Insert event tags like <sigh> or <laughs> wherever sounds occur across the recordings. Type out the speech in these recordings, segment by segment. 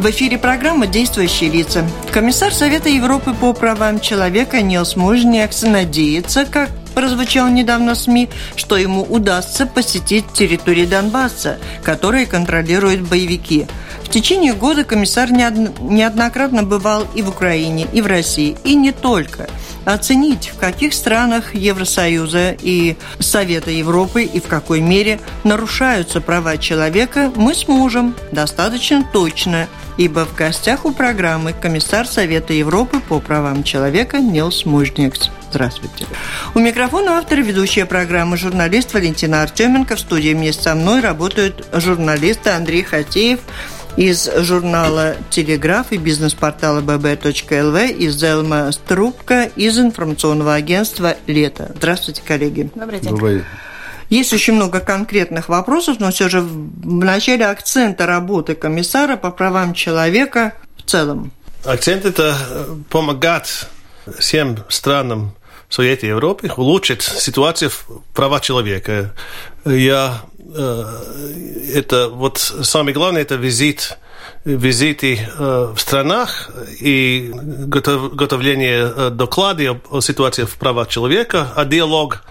В эфире программа «Действующие лица». Комиссар Совета Европы по правам человека Нилс Мужниакс надеется, как прозвучало недавно в СМИ, что ему удастся посетить территории Донбасса, которые контролируют боевики. В течение года комиссар неоднократно бывал и в Украине, и в России, и не только – оценить, в каких странах Евросоюза и Совета Европы и в какой мере нарушаются права человека, мы сможем достаточно точно, ибо в гостях у программы комиссар Совета Европы по правам человека Нилс Мужникс. Здравствуйте. У микрофона автор и ведущая программы журналист Валентина Артеменко. В студии вместе со мной работают журналисты Андрей Хатеев, из журнала «Телеграф» и бизнес-портала bb.lv, из Зелма Струбка, из информационного агентства «Лето». Здравствуйте, коллеги. Добрый день. Добрый. Есть очень много конкретных вопросов, но все же в начале акцента работы комиссара по правам человека в целом. Акцент – это помогать всем странам Совете Европы улучшить ситуацию в права человека. Я Э, это вот самое главное это визит визиты э, в странах и готов, готовление э, докладов о ситуации в правах человека, а диалог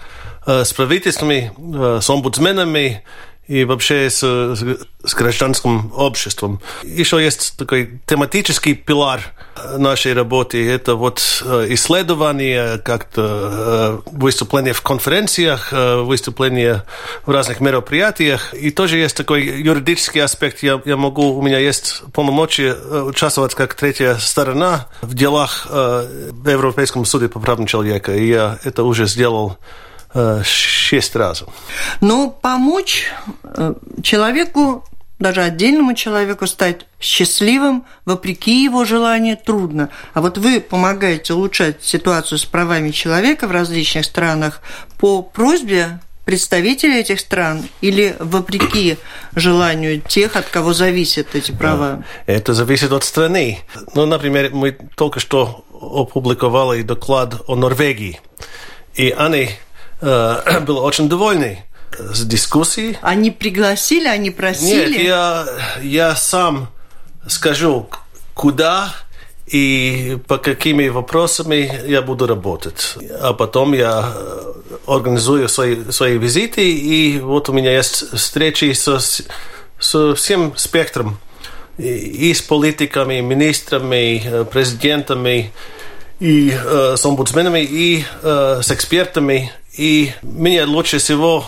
с правительствами, с омбудсменами и вообще с, с гражданским обществом. Еще есть такой тематический пилар нашей работы. Это вот э, исследование, как-то э, выступление в конференциях, э, выступление в разных мероприятиях. И тоже есть такой юридический аспект. Я, я могу, у меня есть полномочия участвовать как третья сторона в делах в Европейском суде по правам человека. И я это уже сделал шесть раз. Но помочь э, человеку, даже отдельному человеку стать счастливым, вопреки его желанию, трудно. А вот вы помогаете улучшать ситуацию с правами человека в различных странах по просьбе представителей этих стран или вопреки желанию тех, от кого зависят эти права? Это зависит от страны. Ну, например, мы только что опубликовали доклад о Норвегии. И они э, <clears throat> был очень довольный с дискуссией. Они пригласили, они просили? Нет, я, я сам скажу, куда и по какими вопросами я буду работать. А потом я организую свои, свои визиты, и вот у меня есть встречи со, со всем спектром и с политиками, министрами, президентами, и э, с омбудсменами, и э, с экспертами, и мне лучше всего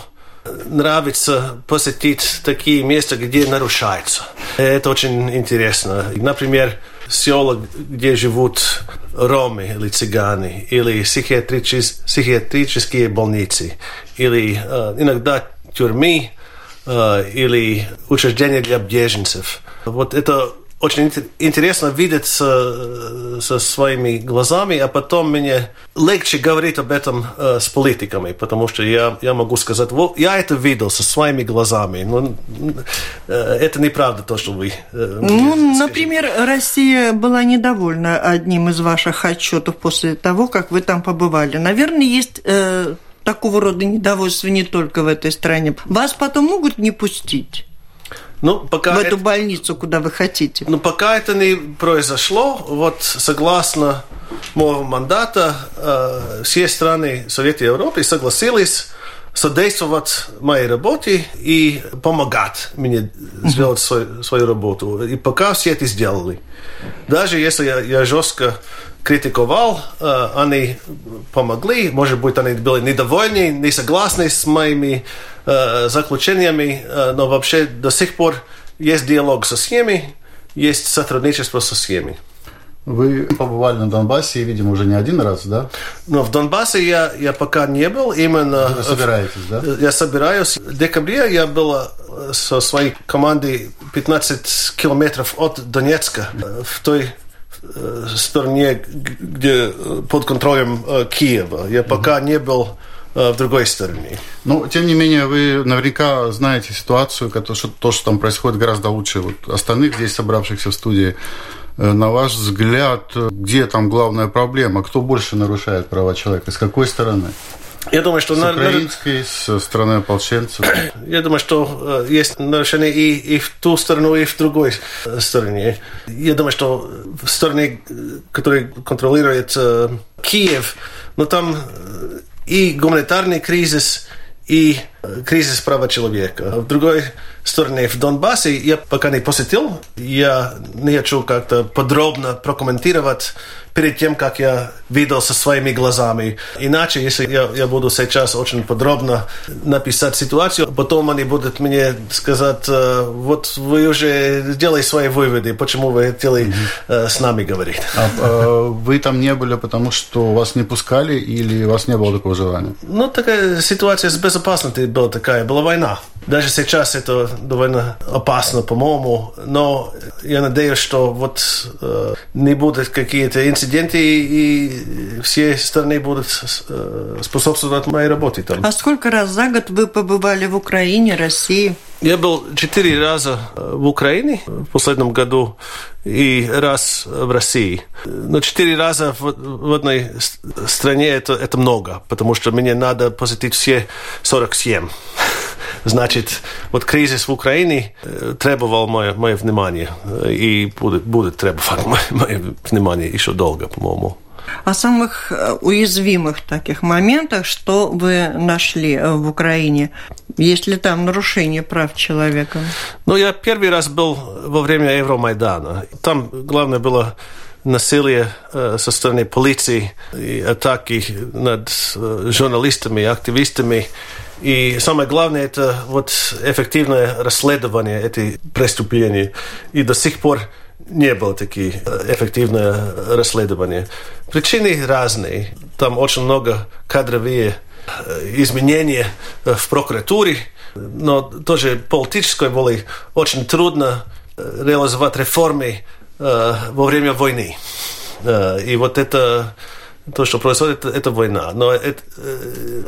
нравится посетить такие места, где нарушается. Это очень интересно. Например, села, где живут ромы или цыгане, или психиатрические больницы, или э, иногда тюрьмы, э, или учреждения для беженцев. Вот это очень интересно видеть со, со своими глазами, а потом мне легче говорить об этом э, с политиками, потому что я, я могу сказать, вот я это видел со своими глазами. Но э, это неправда то, что вы... Э, ну, например, Россия была недовольна одним из ваших отчетов после того, как вы там побывали. Наверное, есть... Э, такого рода недовольство не только в этой стране. Вас потом могут не пустить? Ну, пока в эту это, больницу, куда вы хотите. Ну, пока это не произошло, вот согласно моего мандата, э, все страны Совета Европы согласились содействовать моей работе и помогать мне сделать свою, свою работу. И пока все это сделали. Даже если я, я жестко критиковал, они помогли. Может быть, они были недовольны, не согласны с моими заключениями, но вообще до сих пор есть диалог со всеми, есть сотрудничество со всеми. Вы побывали на Донбассе, видимо, уже не один раз, да? Но в Донбассе я, я пока не был. Именно Вы собираетесь, да? Я собираюсь. В декабре я был со своей командой 15 километров от Донецка, в той стороне, где э, под контролем э, Киева. Я пока не был в другой стороне. Но, тем не менее, вы наверняка знаете ситуацию, что, то, что там происходит, гораздо лучше вот остальных здесь собравшихся в студии. На ваш взгляд, где там главная проблема? Кто больше нарушает права человека? С какой стороны? Я думаю, что... С на, украинской, с стороны ополченцев. <clears throat> Я думаю, что э, есть нарушения и, и в ту сторону, и в другой э, стороне. Я думаю, что в стороне, э, которая контролирует э, Киев, но там и гуманитарный кризис, и кризис права человека. В другой стороне, в Донбассе, я пока не посетил, я не хочу как-то подробно прокомментировать перед тем, как я видел со своими глазами. Иначе, если я, я буду сейчас очень подробно написать ситуацию, потом они будут мне сказать, э, вот вы уже сделали свои выводы, почему вы хотели mm-hmm. с нами говорить. А, а вы там не были, потому что вас не пускали или у вас не было такого желания? Ну, такая ситуация с безопасностью была такая, была война. Даже сейчас это довольно опасно, по-моему, но я надеюсь, что вот э, не будут какие-то инциденты и все стороны будут э, способствовать моей работе там. А сколько раз за год вы побывали в Украине, России? Я был четыре раза э, в Украине в последнем году и раз в России. Но четыре раза в, в одной стране это, это много, потому что мне надо посетить все 47. <laughs> Значит, вот кризис в Украине э, требовал мое, мое внимание э, и будет, будет требовать <laughs> мое, мое внимание еще долго, по-моему. О самых э, уязвимых таких моментах, что вы нашли в Украине? Есть ли там нарушение прав человека? Ну, я первый раз был во время Евромайдана. Там главное было насилие со стороны полиции и атаки над журналистами, активистами. И самое главное – это вот эффективное расследование этих преступлений. И до сих пор не было таких э, эффективное расследование. Причины разные. Там очень много кадровые э, изменения э, в прокуратуре, но тоже политической волей очень трудно реализовать реформы во время войны. И вот это то, что происходит, это, война. Но это,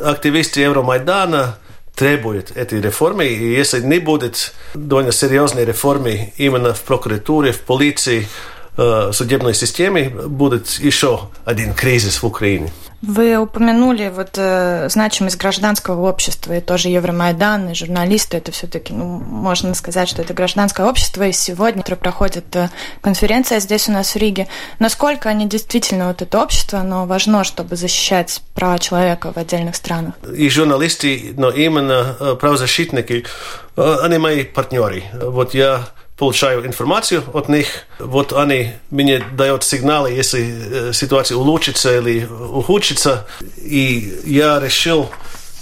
активисты Евромайдана требуют этой реформы, и если не будет довольно серьезной реформы именно в прокуратуре, в полиции, судебной системе, будет еще один кризис в Украине. Вы упомянули вот э, значимость гражданского общества и тоже Евромайдан, и журналисты. Это все-таки, ну, можно сказать, что это гражданское общество. И сегодня проходит э, конференция здесь у нас в Риге. Насколько они действительно, вот это общество, оно важно, чтобы защищать права человека в отдельных странах? И журналисты, но именно э, правозащитники, э, они мои партнеры. Вот я получаю информацию от них. Вот они мне дают сигналы, если э, ситуация улучшится или ухудшится. И я решил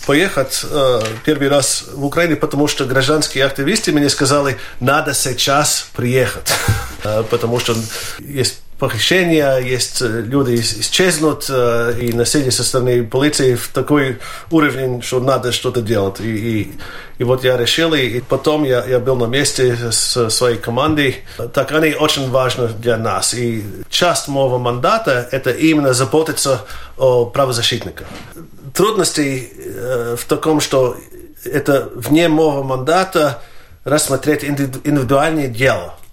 поехать э, первый раз в Украину, потому что гражданские активисты мне сказали, надо сейчас приехать, <laughs> э, потому что есть похищения, есть э, люди исчезнут, э, и насилие со стороны полиции в такой уровень, что надо что-то делать. И, и, и вот я решил, и потом я, я был на месте с своей командой. Так они очень важны для нас. И часть моего мандата – это именно заботиться о правозащитниках. Трудности э, в таком, что это вне моего мандата рассмотреть индивидуальные дела –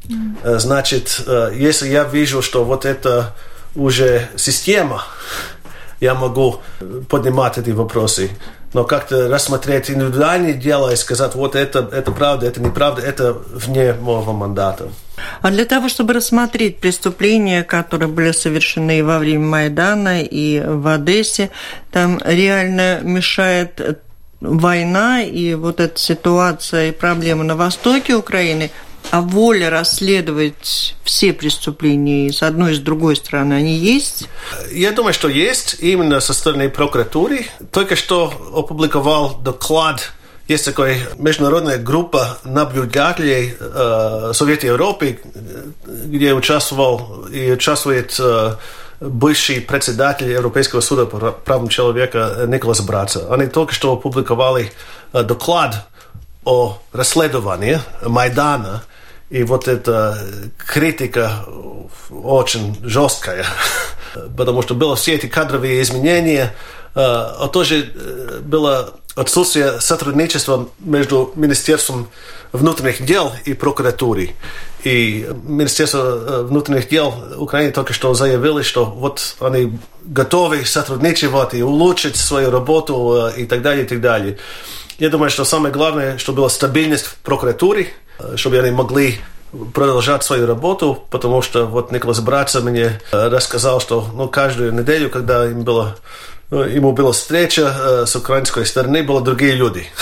Э, значит, э, если я вижу, что вот это уже система, я могу поднимать эти вопросы. Но как-то рассмотреть индивидуальные дела и сказать, вот это, это правда, это неправда, это вне моего мандата. А для того, чтобы рассмотреть преступления, которые были совершены во время Майдана и в Одессе, там реально мешает война и вот эта ситуация и проблемы на востоке Украины – а воля расследовать все преступления с одной и с другой стороны, они есть? Я думаю, что есть именно со стороны прокуратуры. Только что опубликовал доклад есть такая международная группа наблюдателей э, Совета Европы, где участвовал и участвует э, бывший председатель Европейского суда по правам человека Николас Браца. Они только что опубликовали э, доклад о расследовании Майдана И вот эта критика очень жесткая, <laughs> потому что было все эти кадровые изменения, а тоже было отсутствие сотрудничества между Министерством внутренних дел и прокуратурой. И Министерство внутренних дел Украины только что заявило, что вот они готовы сотрудничать и улучшить свою работу и так далее, и так далее. Я думаю, что самое главное, чтобы была стабильность в прокуратуре, чтобы они могли продолжать свою работу, потому что вот Николас Братца мне рассказал, что ну, каждую неделю, когда им было, ему была встреча с украинской стороны, были другие люди. <laughs>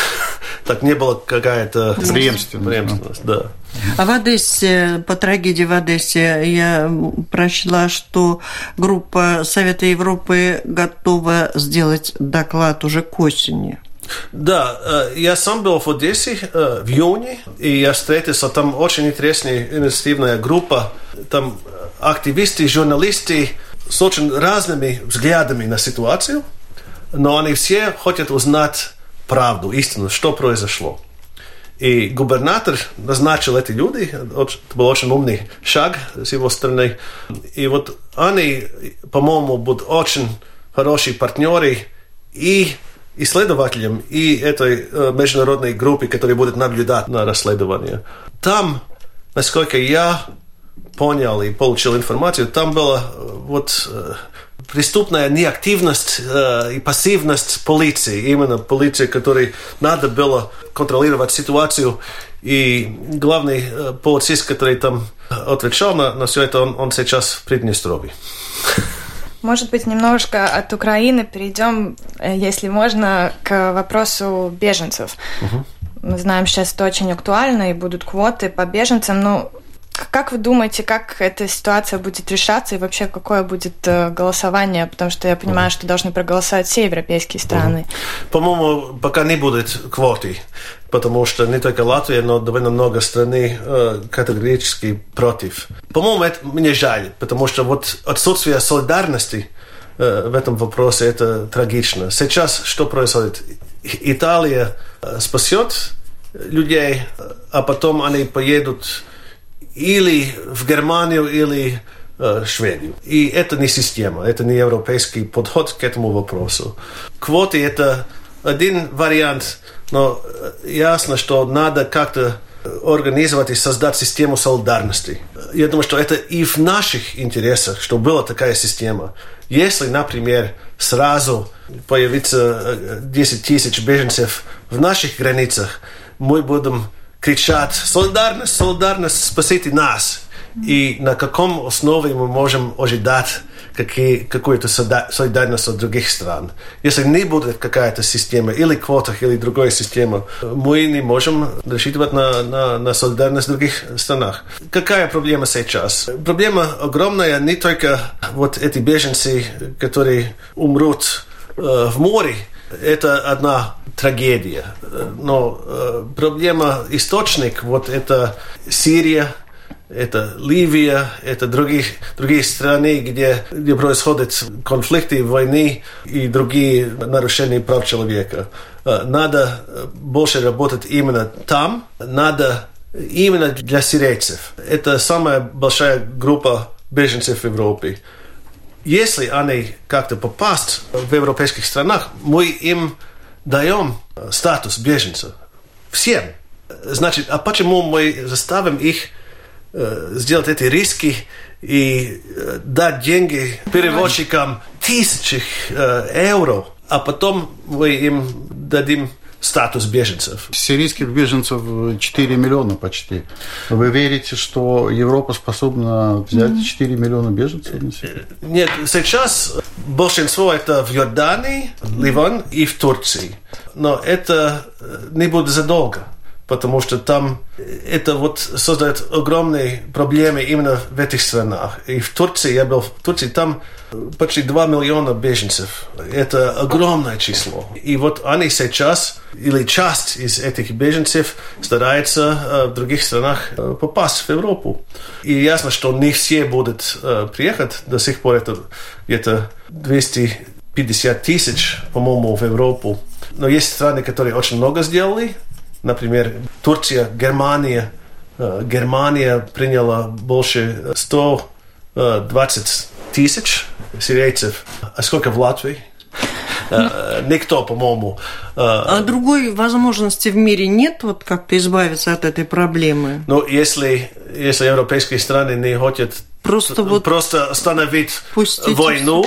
Так не было какая-то преемственность. преемственность да. А в Одессе, по трагедии в Одессе, я прочла, что группа Совета Европы готова сделать доклад уже к осени. Да, я сам был в Одессе в июне, и я встретился, там очень интересная инициативная группа, там активисты, журналисты с очень разными взглядами на ситуацию, но они все хотят узнать правду, истину, что произошло. И губернатор назначил эти люди, это был очень умный шаг с его стороны. И вот они, по-моему, будут очень хорошие партнеры и исследователям и этой э, международной группе, которая будет наблюдать на расследование. Там, насколько я понял и получил информацию, там была э, вот э, преступная неактивность э, и пассивность полиции, именно полиции, которой надо было контролировать ситуацию. И главный э, полицист, который там отвечал на, на все это, он, он сейчас в Приднестровье. <laughs> Может быть, немножко от Украины перейдем, если можно, к вопросу беженцев. Угу. Мы знаем, сейчас это очень актуально, и будут квоты по беженцам. Но как вы думаете, как эта ситуация будет решаться и вообще какое будет голосование? Потому что я понимаю, что должны проголосовать все европейские страны. По-моему, пока не будет квоты, потому что не только Латвия, но довольно много страны э, категорически против. По-моему, это мне жаль, потому что вот отсутствие солидарности э, в этом вопросе это трагично. Сейчас что происходит? Италия спасет людей, а потом они поедут или в Германию, или э, Шведию. И это не система, это не европейский подход к этому вопросу. Квоты – это один вариант, но ясно, что надо как-то организовать и создать систему солидарности. Я думаю, что это и в наших интересах, чтобы была такая система. Если, например, сразу появится 10 тысяч беженцев в наших границах, мы будем кричат «Солидарность, солидарность, спасите нас!» И на каком основе мы можем ожидать какие, какую-то солидарность от других стран. Если не будет какая-то система, или квотах, или другая система, мы не можем рассчитывать на, на, на солидарность в других странах. Какая проблема сейчас? Проблема огромная не только вот эти беженцы, которые умрут э, в море, это одна трагедия. Но э, проблема источник, вот это Сирия, это Ливия, это другие, другие страны, где, где происходят конфликты, войны и другие нарушения прав человека. Э, надо больше работать именно там, надо именно для сирийцев. Это самая большая группа беженцев в Европе если они как-то попасть в европейских странах, мы им даем статус беженца. Всем. Значит, а почему мы заставим их э, сделать эти риски и э, дать деньги переводчикам тысячи э, евро, а потом мы им дадим статус беженцев. Сирийских беженцев 4 миллиона почти. Вы верите, что Европа способна взять 4 миллиона беженцев? Нет, сейчас большинство это в Иордании, Ливан и в Турции. Но это не будет задолго потому что там это вот создает огромные проблемы именно в этих странах. И в Турции, я был в Турции, там почти 2 миллиона беженцев. Это огромное число. И вот они сейчас, или часть из этих беженцев старается в других странах попасть в Европу. И ясно, что не все будут приехать. До сих пор это где-то 250 тысяч, по-моему, в Европу. Но есть страны, которые очень много сделали, Например, Турция, Германия, Германия приняла больше 120 тысяч сирийцев. А сколько в Латвии? Никто, по-моему. А другой возможности в мире нет вот как-то избавиться от этой проблемы? Ну, если, если европейские страны не хотят Просто вот просто остановить войну,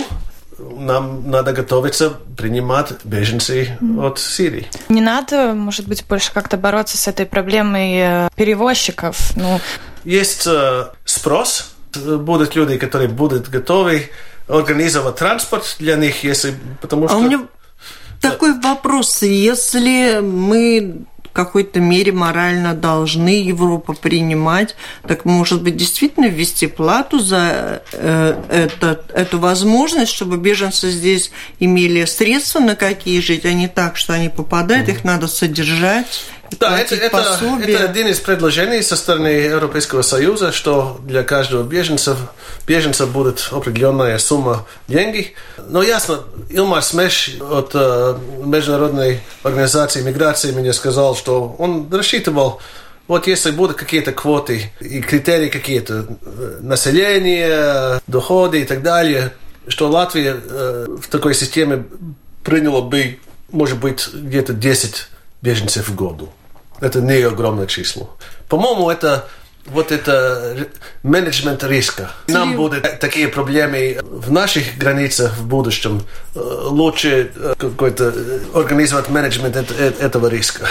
нам надо готовиться принимать беженцев от Сирии. Не надо, может быть, больше как-то бороться с этой проблемой э, перевозчиков. Ну, Есть э, спрос, будут люди, которые будут готовы организовать транспорт для них, если потому что А у меня такой вопрос. Если мы в какой-то мере морально должны Европу принимать, так может быть действительно ввести плату за э, это, эту возможность, чтобы беженцы здесь имели средства на какие жить, а не так, что они попадают, их надо содержать. Да, это, это, это один из предложений со стороны Европейского Союза, что для каждого беженца, беженца будет определенная сумма денег. Но ясно, Илмар Смеш от э, Международной организации миграции мне сказал, что он рассчитывал, вот если будут какие-то квоты и критерии какие-то, население, доходы и так далее, что Латвия э, в такой системе приняла бы, может быть, где-то 10 беженцев в году. Это не огромное число. По-моему, это вот это менеджмент риска. Нам будут такие проблемы в наших границах в будущем. Э, Лучше э, какой-то э, организовать менеджмент эт- этого риска.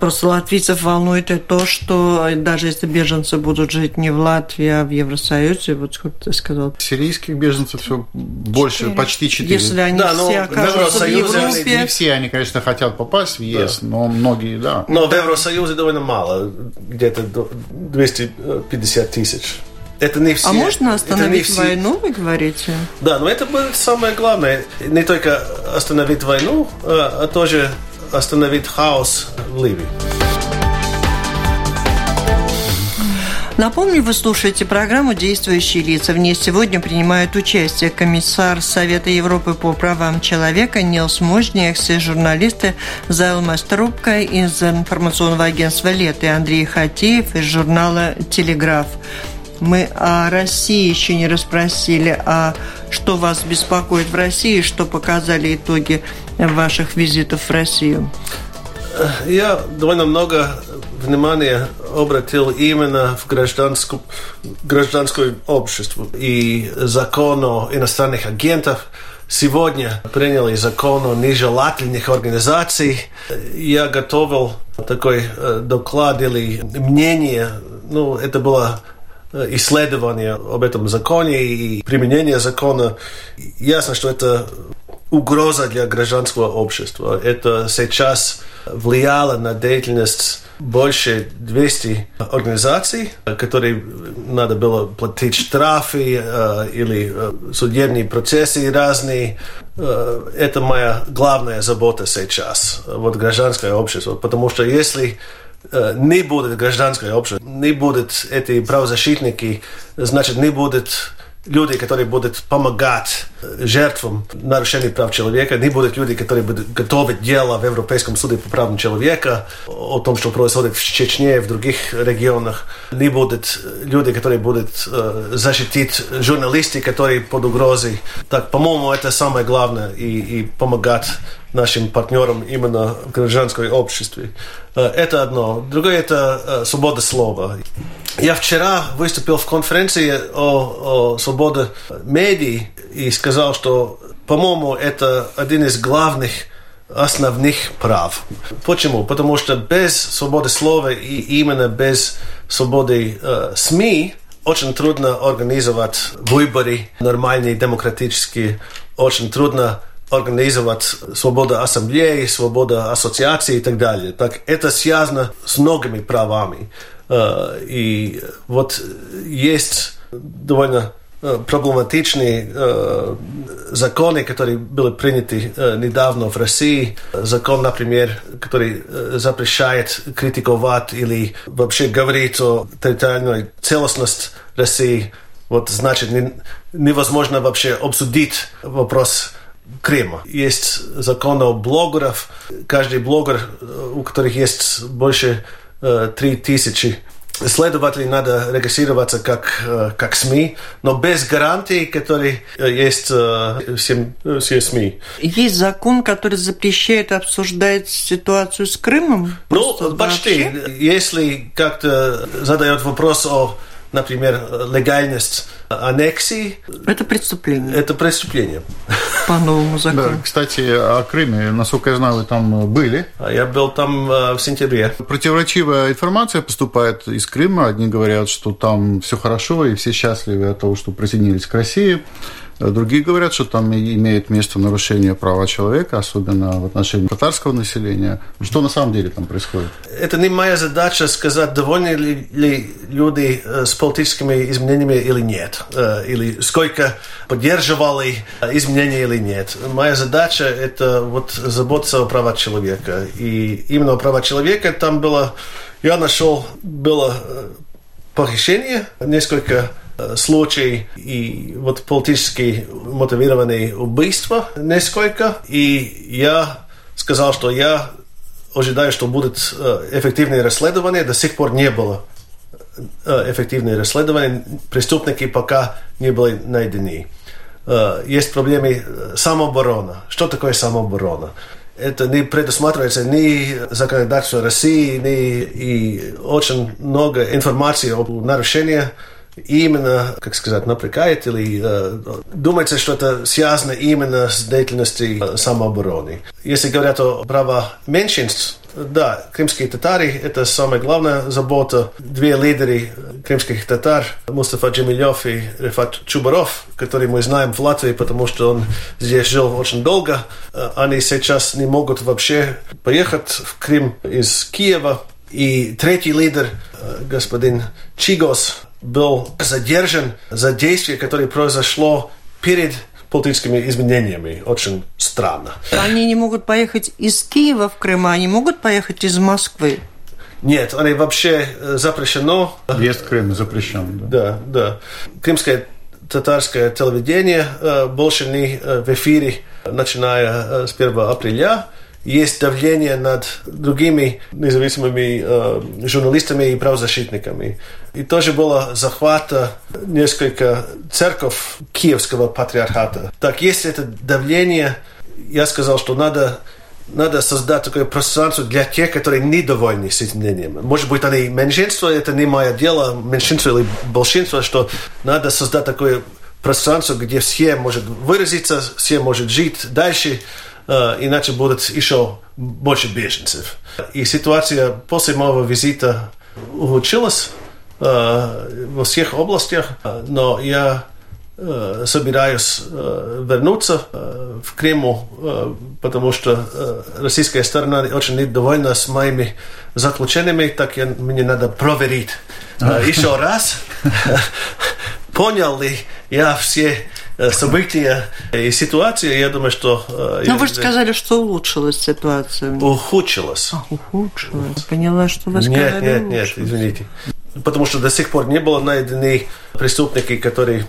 Просто латвийцев волнует и то, что даже если беженцы будут жить не в Латвии, а в Евросоюзе, вот сколько ты сказал, Сирийских беженцев все больше, Четыре. почти четыре. если они Да, но все окажутся в Евросоюзе Европе, Не все они, конечно, хотят попасть в ЕС, но многие, да. Но в Евросоюзе довольно мало, где-то до 250 тысяч. Это не все. а можно остановить все- войну, вы говорите? Да, но это будет самое главное. Не только остановить войну, а а тоже остановить хаос в Ливии. Напомню, вы слушаете программу «Действующие лица». В ней сегодня принимают участие комиссар Совета Европы по правам человека Нилс Можниакс и журналисты Зайлма Струбка из информационного агентства «Лет» и Андрей Хатеев из журнала «Телеграф». Мы о России еще не расспросили, а что вас беспокоит в России, что показали итоги ваших визитов в Россию? Я довольно много внимания обратил именно в гражданскую, гражданское общество и закон о иностранных агентах. Сегодня приняли закон о нежелательных организациях. Я готовил такой доклад или мнение. Ну, это было исследование об этом законе и применение закона. Ясно, что это угроза для гражданского общества. Это сейчас влияло на деятельность больше 200 организаций, которые надо было платить штрафы э, или э, судебные процессы разные. Э, это моя главная забота сейчас, вот гражданское общество. Потому что если э, не будет гражданское общество, не будут эти правозащитники, значит, не будет люди, которые будут помогать жертвам нарушений прав человека, не будут люди, которые будут готовить дело в Европейском суде по правам человека о том, что происходит в Чечне и в других регионах, не будут люди, которые будут э, защитить журналисты, которые под угрозой. Так, по-моему, это самое главное и, и помогать нашим партнерам именно в гражданском обществе. Э, Это одно. Другое – это э, свобода слова. Я вчера выступил в конференции о, о свободе медий и сказал, что, по-моему, это один из главных основных прав. Почему? Потому что без свободы слова и именно без свободы э, СМИ очень трудно организовать выборы нормальные, демократические. Очень трудно организовать свободу ассамблеи, свободу ассоциации и так далее. Так это связано с многими правами. Э, И вот есть довольно э, проблематичные э, законы, которые были приняты недавно в России. Закон, например, который запрещает критиковать или вообще говорить о территориальной целостности России. Вот значит, не- невозможно вообще обсудить вопрос Крыма. Есть закон о блогерах. Каждый блогер, э, у которых есть больше э, три тысячи следователей надо регистрироваться как, э, как СМИ, но без гарантий, которые есть всем, все СМИ. Есть закон, который запрещает обсуждать ситуацию с Крымом? Ну, почти. Вообще? Если как-то задает вопрос о например, легальность аннексии. Это преступление. Это преступление. По новому закону. Да, кстати, о Крыме, насколько я знаю, вы там были. А я был там э, в сентябре. Противоречивая информация поступает из Крыма. Одни говорят, что там все хорошо и все счастливы от того, что присоединились к России. Другие говорят, что там имеет место нарушение права человека, особенно в отношении татарского населения. Что на самом деле там происходит? Это не моя задача сказать, довольны ли, ли люди э, с политическими изменениями или нет, э, или сколько поддерживали изменения или нет. Моя задача – это вот заботиться о правах человека. И именно о правах человека там было, я нашел, было э, похищение, несколько Э, случай и вот политически мотивированные убийства несколько. И я сказал, что я ожидаю, что будет э, эффективное расследование. До сих пор не было э, эффективное расследование. Преступники пока не были найдены. Есть проблемы самообороны. Что такое самооборона? это не предусматривается ни законодательством России, ни и очень много информации об нарушении именно, как сказать, напрягает или э, думается, что это связано именно с деятельностью э, самообороны. Если говорят о правах меньшинств, да, крымские татары – это самая главная забота. Две лидеры крымских татар, Мустафа Джамилев и Рефат Чубаров, которые мы знаем в Латвии, потому что он здесь жил очень долго, они сейчас не могут вообще поехать в Крым из Киева. И третий лидер, господин Чигос, был задержан за действие, которое произошло перед политическими изменениями. Очень странно. Они не могут поехать из Киева в Крым, а они могут поехать из Москвы. Нет, они вообще э, запрещено. Въезд в Крым запрещен. Да, да. да. Крымское татарское телевидение э, больше не э, в эфире, начиная с 1 апреля есть давление над другими независимыми э, журналистами и правозащитниками. И тоже было захвата несколько церков Киевского патриархата. Так, если это давление, я сказал, что надо надо создать такое пространство для тех, которые недовольны с изменением. Может быть, они меньшинство, это не мое дело, меньшинство или большинство, что надо создать такое пространство, где все может выразиться, все может жить дальше, иначе будет еще больше беженцев. И ситуация после моего визита улучшилась э, во всех областях, но я э, собираюсь вернуться в Крыму, потому что российская сторона очень недовольна с моими заключениями, так я, мне надо проверить. Еще раз, <laughs> понял ли я все Э, события и ситуации, я думаю, что... Э, Но вы же сказали, что улучшилась ситуация. Ухудшилась. А, ухудшилась. Поняла, что вы сказали Нет, нет, нет, извините. Потому что до сих пор не было найдены преступники, которые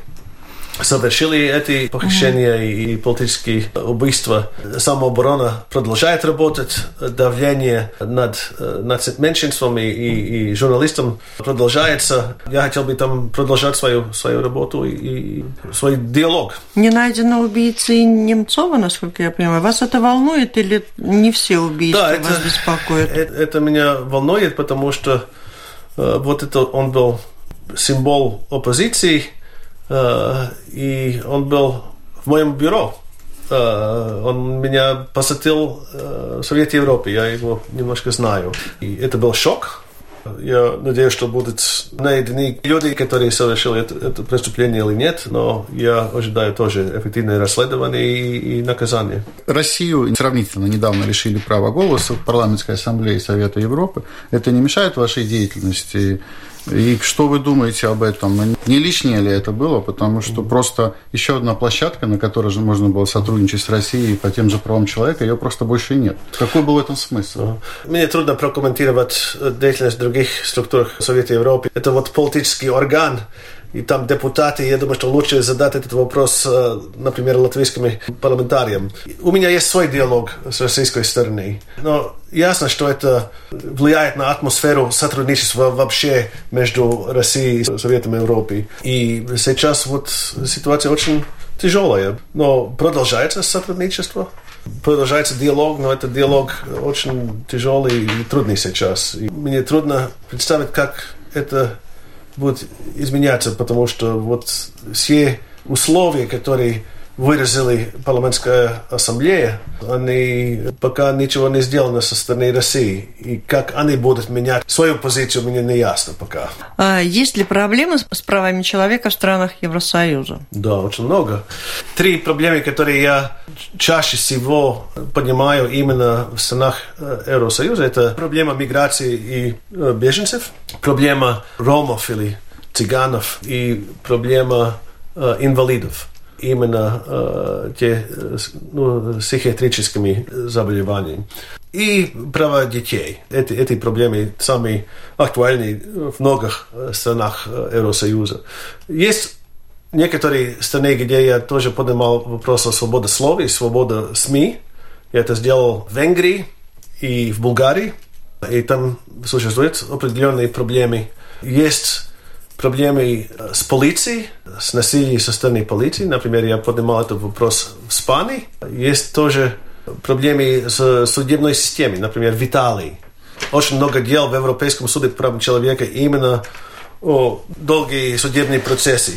совершили эти похищения mm-hmm. и политические убийства. Самооборона продолжает работать, давление над, над меньшинством и, и, и журналистом продолжается. Я хотел бы там продолжать свою, свою работу и, и свой диалог. Не найдено убийцы Немцова, насколько я понимаю. Вас это волнует или не все убийства да, это, вас беспокоят? Это, это меня волнует, потому что э, вот это он был символ оппозиции – Э, и он был в моем бюро. Э, он меня посетил э, в Совете Европы, я его немножко знаю. И это был шок. Я надеюсь, что будут найдены люди, которые совершили это, это преступление или нет, но я ожидаю тоже эффективное расследование и, и наказание. Россию сравнительно недавно лишили права голоса в парламентской ассамблее Совета Европы. Это не мешает вашей деятельности и что вы думаете об этом? Не лишнее ли это было? Потому что просто еще одна площадка, на которой же можно было сотрудничать с Россией по тем же правам человека, ее просто больше нет. Какой был в этом смысл? Мне трудно прокомментировать деятельность других структур Совета Европы. Это вот политический орган, И там депутаты, я думаю, что лучше задать этот вопрос, э, например, латвийским парламентариям. У меня есть свой диалог с российской стороны, но ясно, что это влияет на атмосферу сотрудничества вообще между Россией и Советом Европы. И сейчас вот ситуация очень тяжелая, но продолжается сотрудничество продолжается диалог, но этот диалог очень тяжелый и трудный сейчас. И мне трудно представить, как это будет изменяться, потому что вот все условия, которые выразили парламентская ассамблея, они пока ничего не сделано со стороны России. И как они будут менять свою позицию, мне не ясно пока. А есть ли проблемы с правами человека в странах Евросоюза? Да, очень много. Три проблемы, которые я чаще всего понимаю именно в странах э, Евросоюза, это проблема миграции и э, беженцев, проблема ромов или цыганов и проблема э, инвалидов именно э, те ну, психиатрическими заболеваниями. И права детей. Эти, эти проблемы самые актуальные в многих странах Евросоюза. Есть некоторые страны, где я тоже поднимал вопрос о свободе слова и свободе СМИ. Я это сделал в Венгрии и в Болгарии. И там существуют определенные проблемы. Есть проблемы с полицией, с насилием со стороны полиции. Например, я поднимал этот вопрос в Испании. Есть тоже проблемы с судебной системой, например, в Италии. Очень много дел в Европейском суде по правам человека именно о долгие судебные процессы.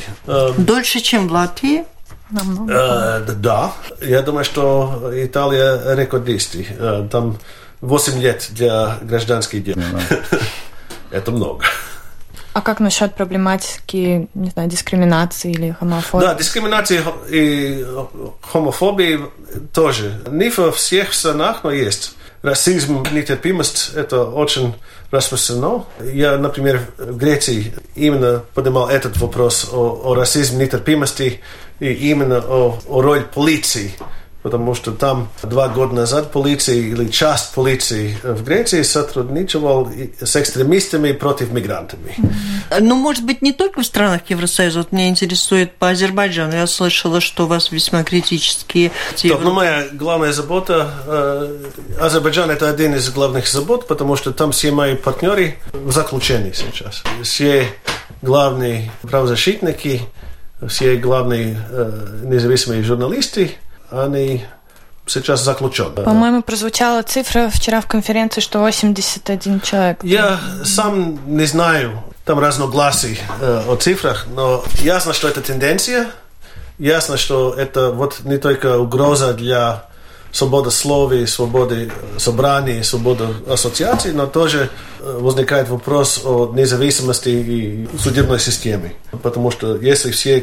Дольше, чем в Латвии? Э, да, я думаю, что Италия рекордисты. Там 8 лет для гражданских дел. <laughs> Это много. А как насчет проблематики, не знаю, дискриминации или хомофобии? Да, дискриминации и хомофобии тоже. Не во всех странах, но есть. Расизм, нетерпимость – это очень распространено. Я, например, в Греции именно поднимал этот вопрос о, о расизме, нетерпимости и именно о, о роли полиции потому что там два года назад полиция или часть полиции в Греции сотрудничала с экстремистами против мигрантов. Ну, может быть, не только в странах Евросоюза. Вот меня интересует по Азербайджану. Я слышала, что у вас весьма критические... Так, ну, моя главная забота... Э, Азербайджан – это один из главных забот, потому что там все мои партнеры в заключении сейчас. Все главные правозащитники, все главные э, независимые журналисты – они сейчас заключены. По-моему, прозвучала цифра вчера в конференции, что 81 человек. Я сам не знаю, там разногласий э, о цифрах, но ясно, что это тенденция, ясно, что это вот не только угроза для свобода слова, свободы собраний, свобода ассоциаций, но тоже возникает вопрос о независимости и судебной системе. Потому что если все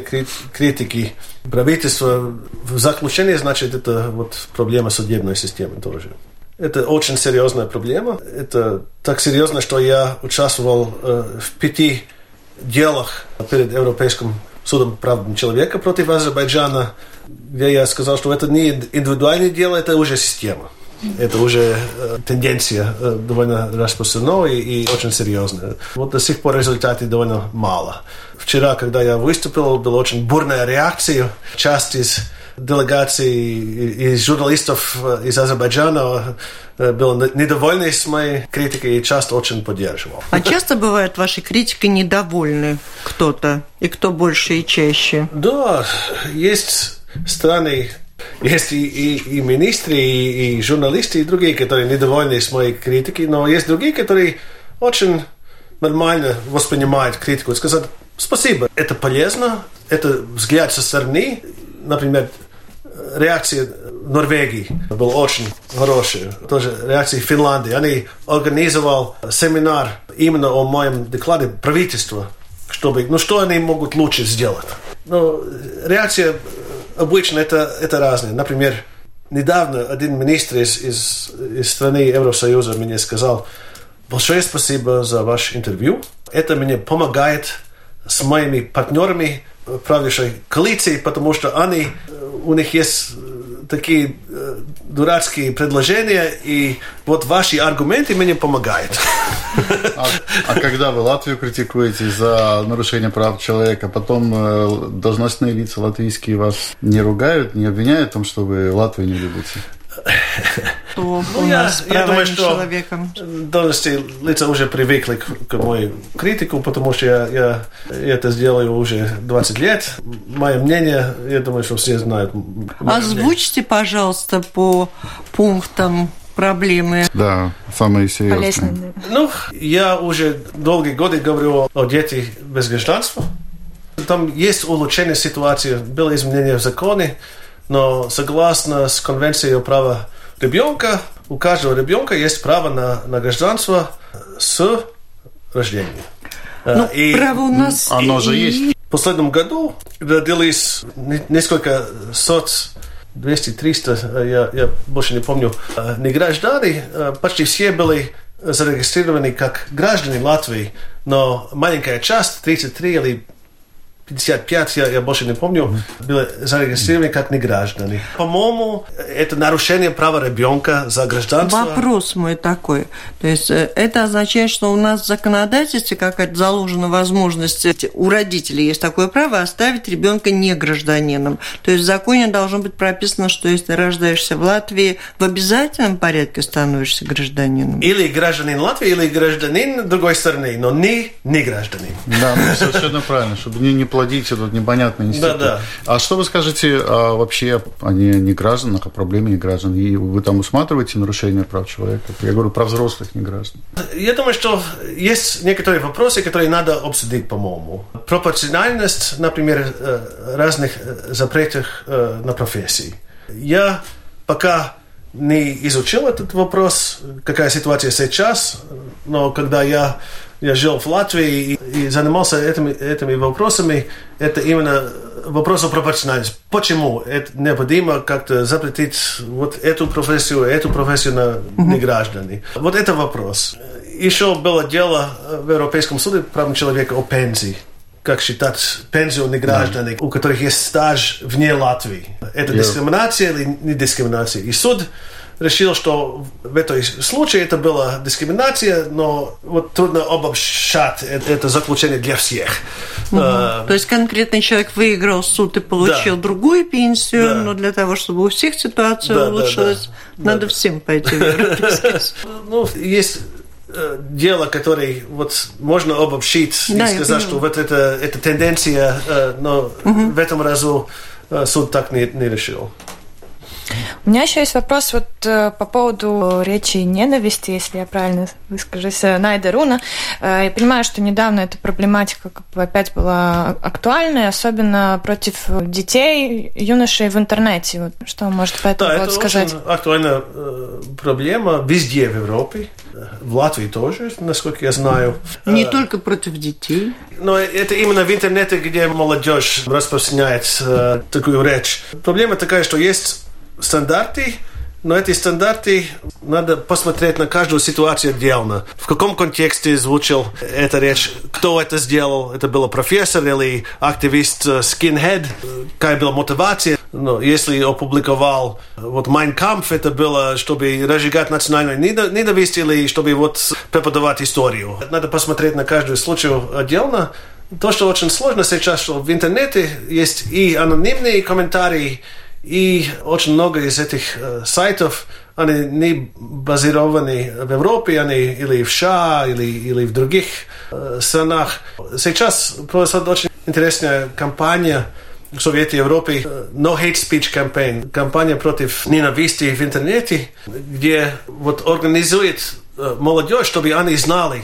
критики правительства в заключении, значит, это вот проблема судебной системы тоже. Это очень серьезная проблема. Это так серьезно, что я участвовал э, в пяти делах перед Европейским судом прав человека против Азербайджана где я сказал, что это не индивидуальное дело, это уже система. Это уже э, тенденция э, довольно распространенная и, и очень серьезная. Вот до сих пор результатов довольно мало. Вчера, когда я выступил, была очень бурная реакция. Часть из делегации из журналистов из Азербайджана э, был недовольны с моей критикой и часто очень поддерживал. А часто бывает вашей критикой недовольны кто-то? И кто больше и чаще? Да, есть страны, есть и, и, и министры, и, и журналисты, и другие, которые недовольны с моей критикой, но есть другие, которые очень нормально воспринимают критику и сказать спасибо, это полезно, это взгляд со стороны, например, реакция Норвегии была очень хорошая. Тоже реакция Финляндии. Они организовал семинар именно о моем докладе правительства, чтобы, ну что они могут лучше сделать. Но реакция обычно это, это разные. Например, недавно один министр из, из, из страны Евросоюза мне сказал, большое спасибо за ваше интервью. Это мне помогает с моими партнерами правящей коалиции, потому что они, у них есть такие э, дурацкие предложения, и вот ваши аргументы мне помогают. А, а когда вы Латвию критикуете за нарушение прав человека, потом э, должностные лица латвийские вас не ругают, не обвиняют в том, что вы Латвию не любите? <laughs> Что у нас я, я думаю, что человека. должности лица уже привыкли к, к мою критику, потому что я, я, я это сделаю уже 20 лет. Мое мнение, я думаю, что все знают. Озвучьте, пожалуйста, по пунктам проблемы. Да, самые серьезные. Ну, я уже долгие годы говорю о детях без гражданства. Там есть улучшение ситуации, было изменение в законе, но согласно с Конвенцией о правах ребенка, у каждого ребенка есть право на, на гражданство с рождения. Ну, и, право у нас... Оно же есть. В последнем году родились несколько сот 200-300, я, я больше не помню, не граждане, почти все были зарегистрированы как граждане Латвии, но маленькая часть, 33 или 55, я, я больше не помню, были зарегистрированы как неграждане. По-моему, это нарушение права ребенка за гражданство. Вопрос мой такой. То есть э, это означает, что у нас в законодательстве какая-то заложена возможность, у родителей есть такое право оставить ребенка не гражданином. То есть в законе должно быть прописано, что если ты рождаешься в Латвии, в обязательном порядке становишься гражданином. Или гражданин Латвии, или гражданин другой страны, но не не гражданин. Да, совершенно правильно, чтобы не, не плодить этот непонятный институт. Да, да. А что вы скажете а, вообще о не, не гражданах, о проблеме не граждан? И вы там усматриваете нарушение прав человека? Я говорю про взрослых не граждан. Я думаю, что есть некоторые вопросы, которые надо обсудить, по-моему. Пропорциональность, например, э, разных э, запретов э, на профессии. Я пока не изучил этот вопрос, какая ситуация сейчас, но когда я я жил в Латвии и, и занимался этими, этими вопросами, это именно вопрос о пропорциональности. Почему это необходимо как-то запретить вот эту профессию, эту профессию на неграждане? Вот это вопрос. Еще было дело в Европейском суде прав человека о пенсии как считать пенсию неграждане, да. у которых есть стаж вне Латвии. Это yeah. дискриминация или не дискриминация? И суд решил, что в этом случае это была дискриминация, но вот трудно обобщать это, это заключение для всех. Угу. А, То есть конкретный человек выиграл суд и получил да. другую пенсию, да. но для того, чтобы у всех ситуация да, улучшилась, да, да. надо да. всем пойти в Европейский <laughs> Ну, есть э, дело, которое вот можно обобщить да, и сказать, что вот это, это тенденция, э, но угу. в этом разу э, суд так не, не решил. У меня еще есть вопрос вот э, по поводу речи ненависти, если я правильно выскажусь, э, Найда Руна. Э, я понимаю, что недавно эта проблематика как бы опять была актуальной, особенно против детей, юношей в интернете. Вот что вы можете по этому да, сказать? это очень актуальная проблема везде в Европе. В Латвии тоже, насколько я знаю. Не а, только против детей. Но это именно в интернете, где молодежь распространяет такую речь. Проблема такая, что есть стандарты, но эти стандарты надо посмотреть на каждую ситуацию отдельно. В каком контексте звучал эта речь, кто это сделал, это был профессор или активист Skinhead, какая была мотивация. Но если опубликовал вот Mein Kampf, это было, чтобы разжигать национальную ненависть или чтобы вот преподавать историю. Надо посмотреть на каждую случай отдельно. То, что очень сложно сейчас, что в интернете есть и анонимные комментарии, и очень много из этих э, сайтов, они не базированы в Европе, они или в США, или, или в других э, странах. Сейчас происходит очень интересная кампания в Совете Европе No Hate Speech Campaign, кампания против ненависти в интернете, где вот организует э, молодежь, чтобы они знали,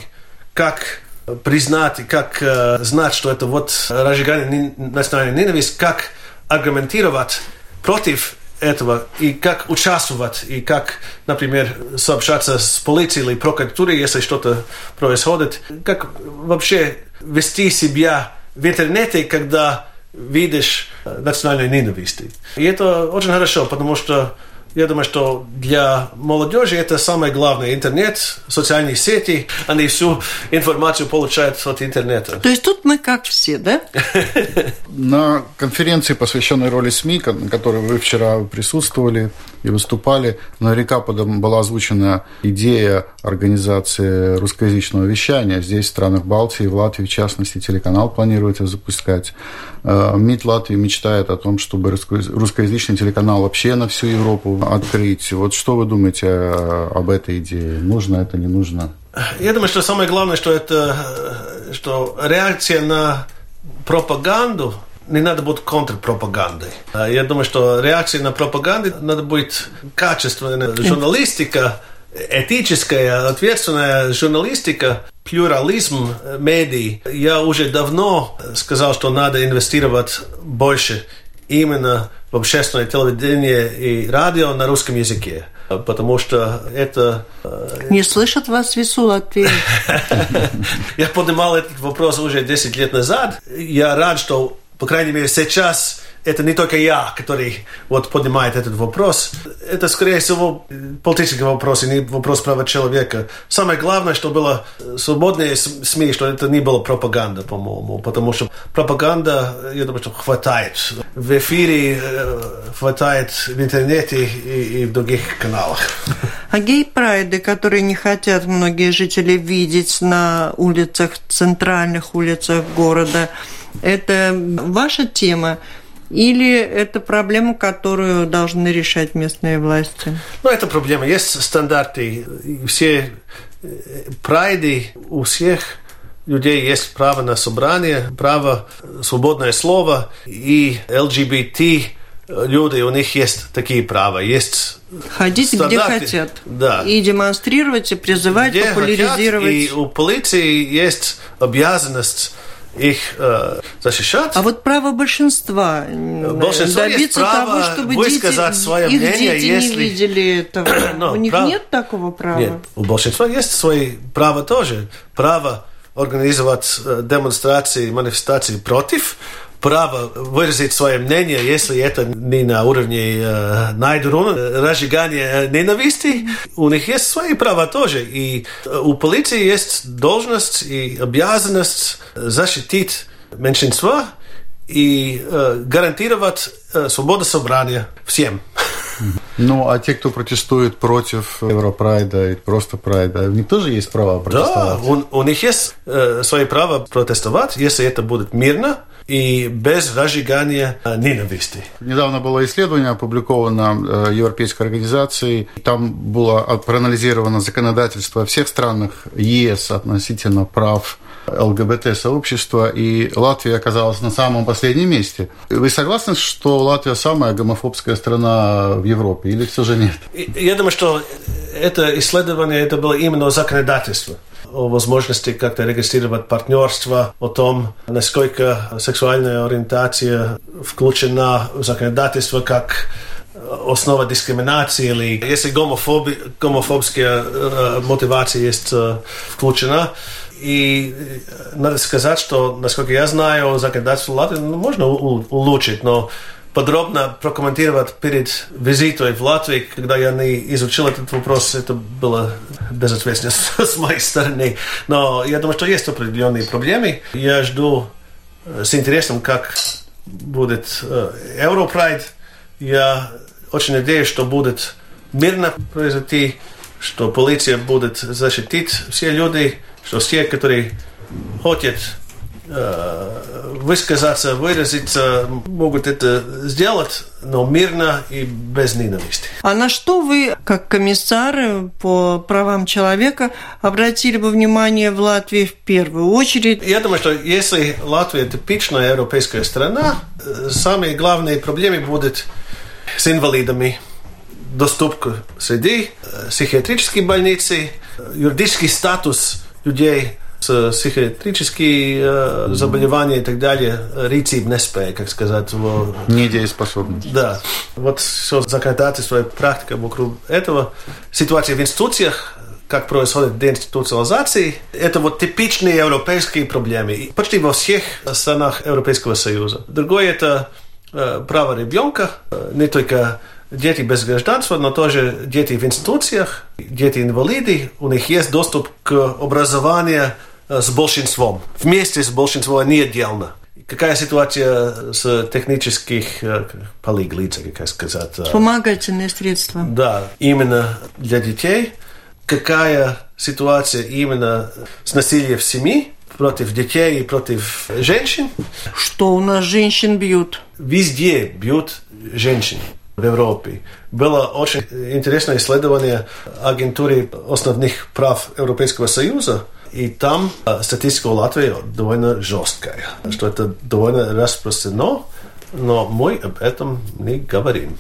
как признать и как э, знать, что это вот разжигание национальной ненависти, как аргументировать против этого и как участвовать, и как, например, сообщаться с полицией или прокуратурой, если что-то происходит, как вообще вести себя в интернете, когда видишь национальную ненависть. И это очень хорошо, потому что Я думаю, что для молодежи это самое главное. Интернет, социальные сети, они всю информацию получают от интернета. То есть тут мы как все, да? <laughs> На конференции, посвященной роли СМИ, на которой вы вчера присутствовали и выступали, наверняка была озвучена идея организации русскоязычного вещания. Здесь, в странах Балтии, в Латвии, в частности, телеканал планируется запускать. Э, МИД Латвии мечтает о том, чтобы русскоязычный телеканал вообще на всю Европу открыть. Вот что вы думаете э, об этой идее? Нужно это, не нужно? Я думаю, что самое главное, что это что реакция на пропаганду не надо быть контрпропагандой. Я думаю, что реакция на пропаганду надо быть качественная журналистика, этическая, ответственная журналистика, плюрализм медий. Я уже давно сказал, что надо инвестировать больше именно общественное телевидение и радио на русском языке. Потому что это... Э, Не слышат вас весу Латвии? <laughs> Я поднимал этот вопрос уже 10 лет назад. Я рад, что, по крайней мере, сейчас это не только я, который вот поднимает этот вопрос. Это, скорее всего, политический вопрос, и не вопрос права человека. Самое главное, что было свободные СМИ, что это не было пропаганда, по-моему, потому что пропаганда, я думаю, что хватает. В эфире э, хватает в интернете и, и в других каналах. А гей-прайды, которые не хотят многие жители видеть на улицах, центральных улицах города, это ваша тема? Или это проблема, которую должны решать местные власти? Ну, это проблема. Есть стандарты. Все э, прайды у всех людей есть право на собрание, право свободное слово, и ЛГБТ люди, у них есть такие права, есть Ходить стандарты. где хотят. Да. И демонстрировать, и призывать, где популяризировать. Хотят, и у полиции есть обязанность их э, защищать. А вот право большинства Большинство добиться право того, чтобы высказать дети, свое их мнение, дети если... не видели этого. Но, <clears throat> у них прав... нет такого права? Нет, у большинства есть свои права тоже. Право организовать э, демонстрации, манифестации против право выразить свое мнение, если это не на уровне э, найдруна, разжигания ненависти. У них есть свои права тоже. И у полиции есть должность и обязанность защитить меньшинство и э, гарантировать э, свободу собрания всем. Ну, а те, кто протестует против Европрайда и просто Прайда, у них тоже есть право протестовать? Да, у, у них есть э, свои права протестовать, если это будет мирно, и без разжигания ненависти. Недавно было исследование опубликовано э, Европейской организацией. Там было проанализировано законодательство во всех странах ЕС относительно прав ЛГБТ-сообщества, и Латвия оказалась на самом последнем месте. Вы согласны, что Латвия самая гомофобская страна в Европе, или все же нет? Я думаю, что это исследование это было именно законодательство о возможности как-то регистрировать партнерство, о том, насколько сексуальная ориентация включена в законодательство как основа дискриминации или если гомофоби, гомофобская э, мотивация есть э, включена. И надо сказать, что, насколько я знаю, законодательство Латвии ну, можно улучшить, но подробно прокомментировать перед визитом в Латвию, когда я не изучил этот вопрос, это было безответственно с моей стороны. Но я думаю, что есть определенные проблемы. Я жду э, с интересом, как будет Европрайд. Я очень надеюсь, что будет мирно произойти, что полиция будет защитить все люди, что все, которые хотят Э, высказаться, выразиться, могут это сделать, но мирно и без ненависти. А на что вы, как комиссары по правам человека, обратили бы внимание в Латвии в первую очередь? Я думаю, что если Латвия типичная европейская страна, э, самые главные проблемы будут с инвалидами, доступ к среди, э, психиатрические больницы, юридический статус людей – психиатрические э, заболевания и так далее, рецидив неспея, как сказать. Его... Недееспособность. Да. Вот все законодательство и практика вокруг этого. Ситуация в институциях, как происходит деинституциализация, это вот типичные европейские проблемы. Почти во всех странах Европейского Союза. Другое это э, право ребенка, э, не только дети без гражданства, но тоже дети в институциях, дети-инвалиды, у них есть доступ к образованию э, с большинством, вместе с большинством, не отдельно. Какая ситуация с технических э, полиглица, как сказать? э, Вспомогательные средства. Да, именно для детей. Какая ситуация именно с насилием в семье против детей и против женщин? Что у нас женщин бьют? Везде бьют женщин в Европе. Было очень интересное исследование агентуры основных прав Европейского Союза, и там э, статистика Латвии довольно жесткая, что это довольно распространено, но мы об этом не говорим.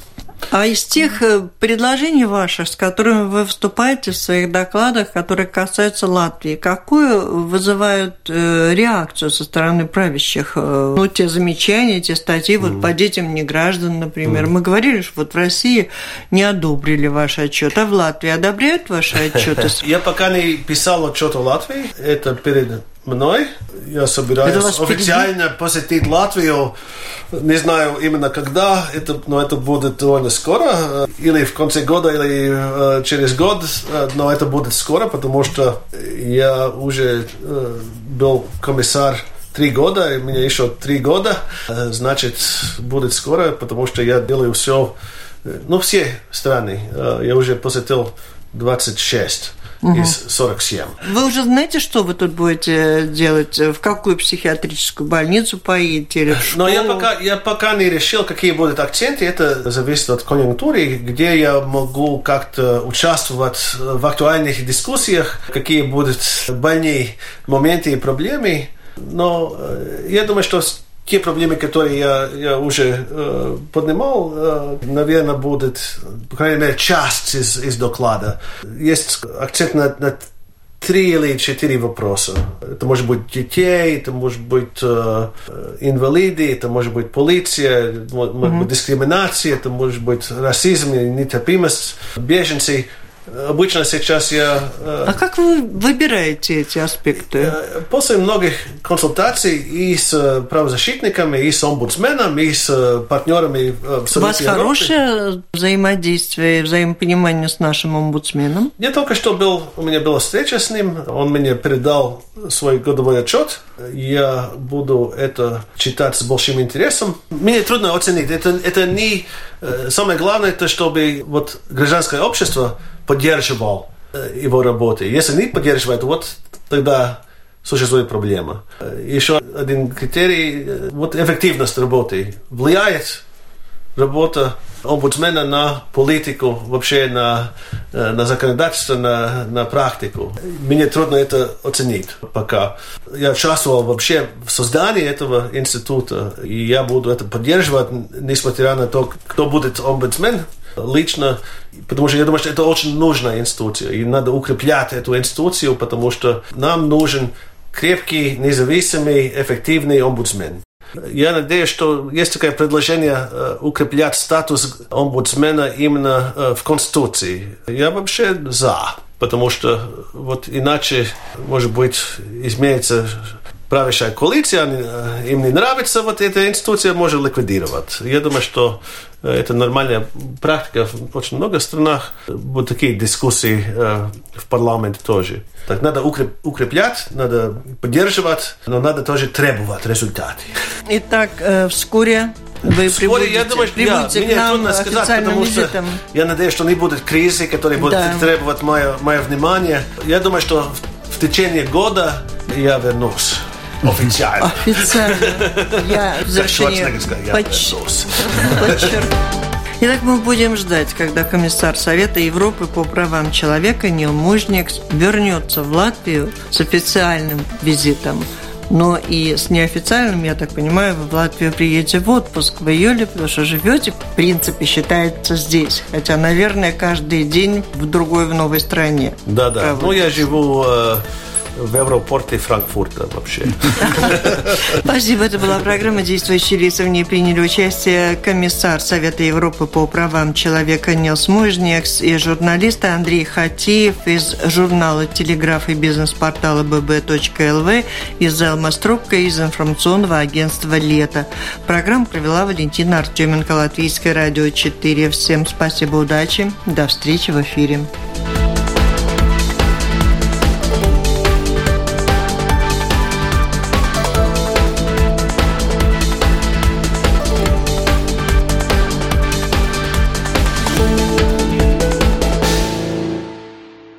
А из тех э, предложений ваших, с которыми вы выступаете в своих докладах, которые касаются Латвии, какую вызывают э, реакцию со стороны правящих? Э, ну, те замечания, те статьи, вот по детям неграждан, например. Мы говорили, что вот в России не одобрили ваш отчет, а в Латвии одобряют ваши <laughs> отчеты? Я пока не писал отчет о Латвии, это перед мной. Я собираюсь официально посетить Латвию. Не знаю именно когда, это, но это будет довольно скоро. Или в конце года, или через год. Но это будет скоро, потому что я уже был комиссар три года, и меня еще три года. Значит, будет скоро, потому что я делаю все, ну, все страны. Я уже посетил 26 из 47. Вы уже знаете, что вы тут будете делать? В какую психиатрическую больницу поедете или в Но я школу? пока, я пока не решил, какие будут акценты. Это зависит от конъюнктуры, где я могу как-то участвовать в актуальных дискуссиях, какие будут больные моменты и проблемы. Но э, я думаю, что те проблемы, которые я, я уже э, поднимал, э, наверное, будут, по крайней мере, часть из, из доклада. Есть акцент на, на три или четыре вопроса. Это может быть детей, это может быть э, инвалиды, это может быть полиция, быть дискриминация, это может быть расизм и нетерпимость, беженцы. Обычно сейчас я э, А как вы выбираете эти аспекты? Э, После многих консультаций и с э, правозащитниками, и с омбудсменом, и с партнерами в У Совете вас Европы. хорошее взаимодействие, взаимопонимание с нашим омбудсменом? Я только что был, у меня была встреча с ним, он мне передал свой годовой отчет. Я буду это читать с большим интересом. Мне трудно оценить. Это, это не... Самое главное, это чтобы вот гражданское общество поддерживало э, его работы. Если не поддерживает, вот тогда существует проблема. Э, Еще один критерий, э, вот эффективность работы влияет работа омбудсмена на политику, вообще на, на законодательство, на, на практику. Мне трудно это оценить пока. Я участвовал вообще в создании этого института, и я буду это поддерживать, несмотря на то, кто будет омбудсмен лично, потому что я думаю, что это очень нужная институция, и надо укреплять эту институцию, потому что нам нужен крепкий, независимый, эффективный омбудсмен. Я надеюсь, что есть такое предложение э, укреплять статус омбудсмена именно э, в Конституции. Я вообще за, потому что вот иначе, может быть, изменится правящая коалиция, они, им не нравится вот эта институция, может ликвидировать. Я думаю, что э, это нормальная практика в очень много странах. Будут такие дискуссии э, в парламенте тоже. Так надо укреп- укреплять, надо поддерживать, но надо тоже требовать результаты. Итак, э, вскоре вы Вскоре, прибудете, я думаю, что я, к мне трудно сказать, потому что визитом. я надеюсь, что не будет кризисы, которые будут Да. требовать мое, мое внимание. Я думаю, что в, в течение года я вернусь официально. Официально. Я в завершение поч-. Итак, мы будем ждать, когда комиссар Совета Европы по правам человека Нил Мужникс вернется в Латвию с официальным визитом. Но и с неофициальным, я так понимаю, вы в Латвию приедете в отпуск в июле, потому что живете, в принципе, считается здесь. Хотя, наверное, каждый день в другой, в новой стране. Да, да. Правда. Ну, я живу э, в аэропорте Франкфурта вообще. <laughs> Спасибо. Это была программа «Действующие лица». В ней приняли участие комиссар Совета Европы по правам человека Нилс Мужнекс и журналист Андрей Хатиев из журнала «Телеграф» и бизнес-портала bb.lv из Элма Струбка из информационного агентства «Лето». Программу провела Валентина Артеменко, Латвийское радио 4. Всем спасибо, удачи. До встречи в эфире.